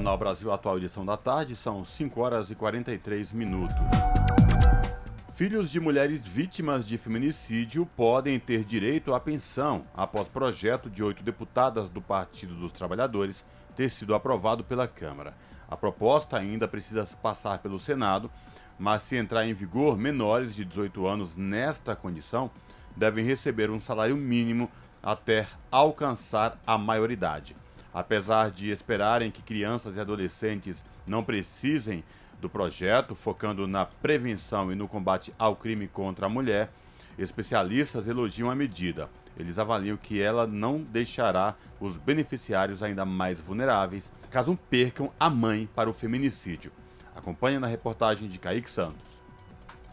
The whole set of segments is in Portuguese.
Jornal Brasil Atual, edição da tarde, são 5 horas e 43 minutos. Filhos de mulheres vítimas de feminicídio podem ter direito à pensão após projeto de oito deputadas do Partido dos Trabalhadores ter sido aprovado pela Câmara. A proposta ainda precisa passar pelo Senado, mas se entrar em vigor, menores de 18 anos nesta condição devem receber um salário mínimo até alcançar a maioridade. Apesar de esperarem que crianças e adolescentes não precisem do projeto, focando na prevenção e no combate ao crime contra a mulher, especialistas elogiam a medida. Eles avaliam que ela não deixará os beneficiários ainda mais vulneráveis caso percam a mãe para o feminicídio. Acompanhe na reportagem de Kaique Santos.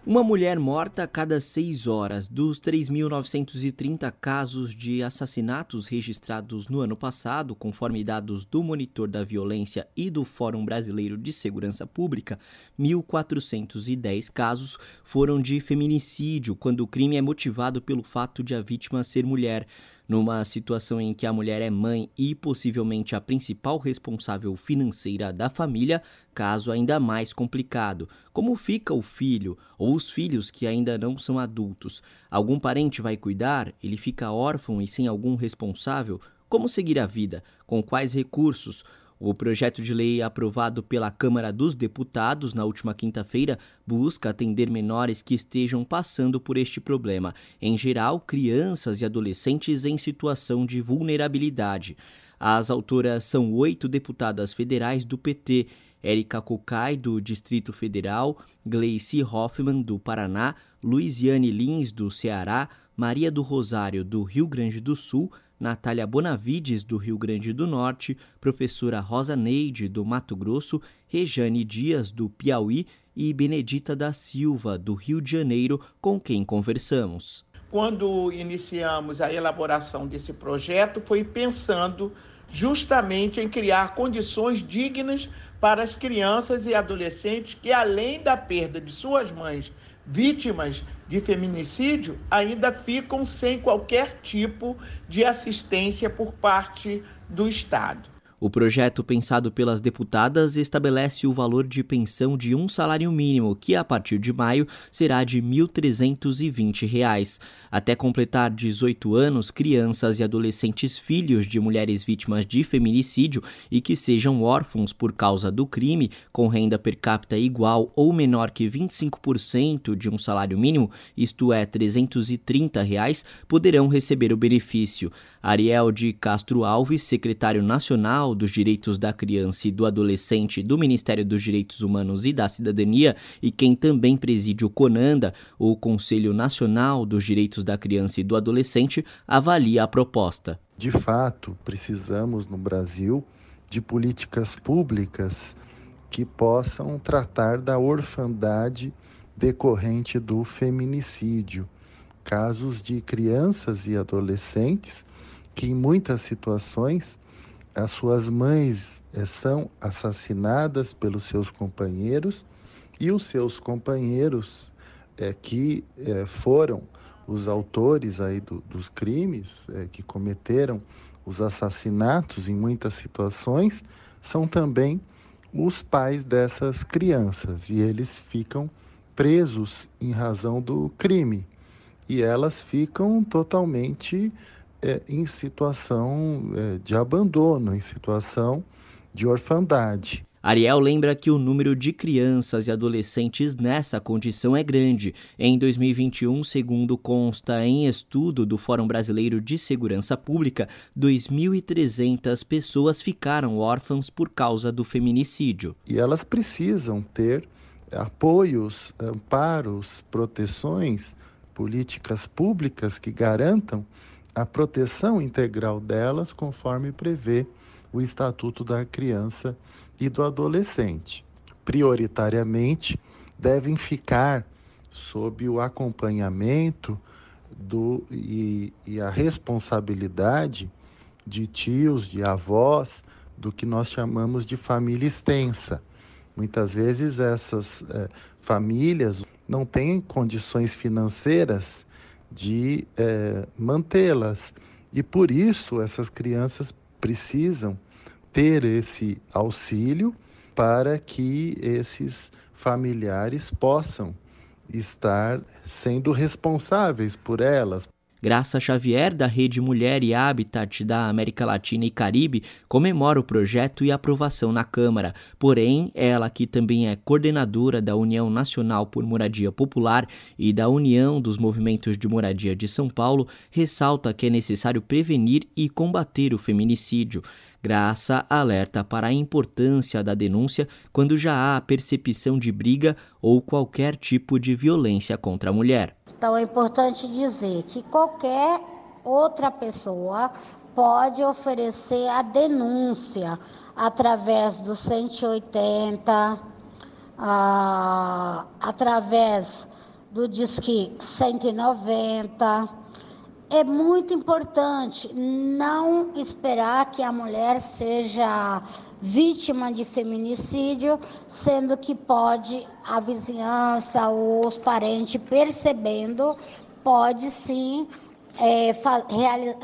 Uma mulher morta a cada seis horas. Dos 3.930 casos de assassinatos registrados no ano passado, conforme dados do Monitor da Violência e do Fórum Brasileiro de Segurança Pública, 1.410 casos foram de feminicídio, quando o crime é motivado pelo fato de a vítima ser mulher numa situação em que a mulher é mãe e possivelmente a principal responsável financeira da família, caso ainda mais complicado. Como fica o filho ou os filhos que ainda não são adultos? Algum parente vai cuidar? Ele fica órfão e sem algum responsável? Como seguir a vida? Com quais recursos? O projeto de lei aprovado pela Câmara dos Deputados na última quinta-feira busca atender menores que estejam passando por este problema, em geral, crianças e adolescentes em situação de vulnerabilidade. As autoras são oito deputadas federais do PT. Érica Cocai, do Distrito Federal, Gleice Hoffmann, do Paraná, Luiziane Lins, do Ceará, Maria do Rosário, do Rio Grande do Sul, Natália Bonavides, do Rio Grande do Norte, professora Rosa Neide, do Mato Grosso, Rejane Dias, do Piauí e Benedita da Silva, do Rio de Janeiro, com quem conversamos. Quando iniciamos a elaboração desse projeto, foi pensando justamente em criar condições dignas para as crianças e adolescentes que, além da perda de suas mães vítimas de feminicídio ainda ficam sem qualquer tipo de assistência por parte do Estado. O projeto pensado pelas deputadas estabelece o valor de pensão de um salário mínimo, que a partir de maio será de R$ 1.320. Até completar 18 anos, crianças e adolescentes filhos de mulheres vítimas de feminicídio e que sejam órfãos por causa do crime, com renda per capita igual ou menor que 25% de um salário mínimo, isto é, 330 reais, poderão receber o benefício. Ariel de Castro Alves, secretário nacional dos Direitos da Criança e do Adolescente do Ministério dos Direitos Humanos e da Cidadania e quem também preside o CONANDA, o Conselho Nacional dos Direitos da Criança e do Adolescente, avalia a proposta. De fato, precisamos no Brasil de políticas públicas que possam tratar da orfandade decorrente do feminicídio. Casos de crianças e adolescentes que em muitas situações as suas mães eh, são assassinadas pelos seus companheiros e os seus companheiros é, que é, foram os autores aí do, dos crimes é, que cometeram os assassinatos em muitas situações são também os pais dessas crianças. E eles ficam presos em razão do crime. E elas ficam totalmente é, em situação é, de abandono, em situação de orfandade. Ariel lembra que o número de crianças e adolescentes nessa condição é grande. Em 2021, segundo consta em estudo do Fórum Brasileiro de Segurança Pública, 2.300 pessoas ficaram órfãs por causa do feminicídio. E elas precisam ter apoios, amparos, proteções, políticas públicas que garantam a proteção integral delas, conforme prevê o Estatuto da Criança e do Adolescente. Prioritariamente, devem ficar sob o acompanhamento do, e, e a responsabilidade de tios, de avós, do que nós chamamos de família extensa. Muitas vezes essas eh, famílias não têm condições financeiras de é, mantê-las. E por isso essas crianças precisam ter esse auxílio para que esses familiares possam estar sendo responsáveis por elas. Graça Xavier, da Rede Mulher e Habitat da América Latina e Caribe, comemora o projeto e aprovação na Câmara. Porém, ela, que também é coordenadora da União Nacional por Moradia Popular e da União dos Movimentos de Moradia de São Paulo, ressalta que é necessário prevenir e combater o feminicídio. Graça alerta para a importância da denúncia quando já há percepção de briga ou qualquer tipo de violência contra a mulher. Então é importante dizer que qualquer outra pessoa pode oferecer a denúncia através do 180, ah, através do Disque 190. É muito importante não esperar que a mulher seja vítima de feminicídio, sendo que pode a vizinhança ou os parentes percebendo, pode sim é,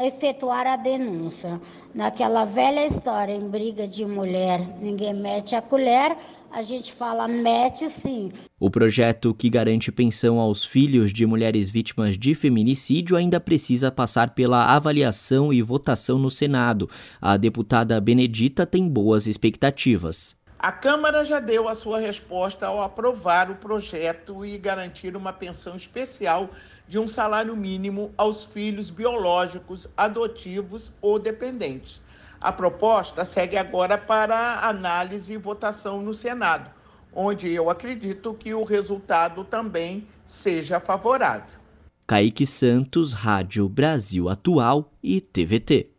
efetuar a denúncia. Naquela velha história, em briga de mulher, ninguém mete a colher, a gente fala mete sim. O projeto que garante pensão aos filhos de mulheres vítimas de feminicídio ainda precisa passar pela avaliação e votação no Senado. A deputada Benedita tem boas expectativas. A Câmara já deu a sua resposta ao aprovar o projeto e garantir uma pensão especial de um salário mínimo aos filhos biológicos, adotivos ou dependentes. A proposta segue agora para análise e votação no Senado, onde eu acredito que o resultado também seja favorável. Kaique Santos, Rádio Brasil Atual e TVT.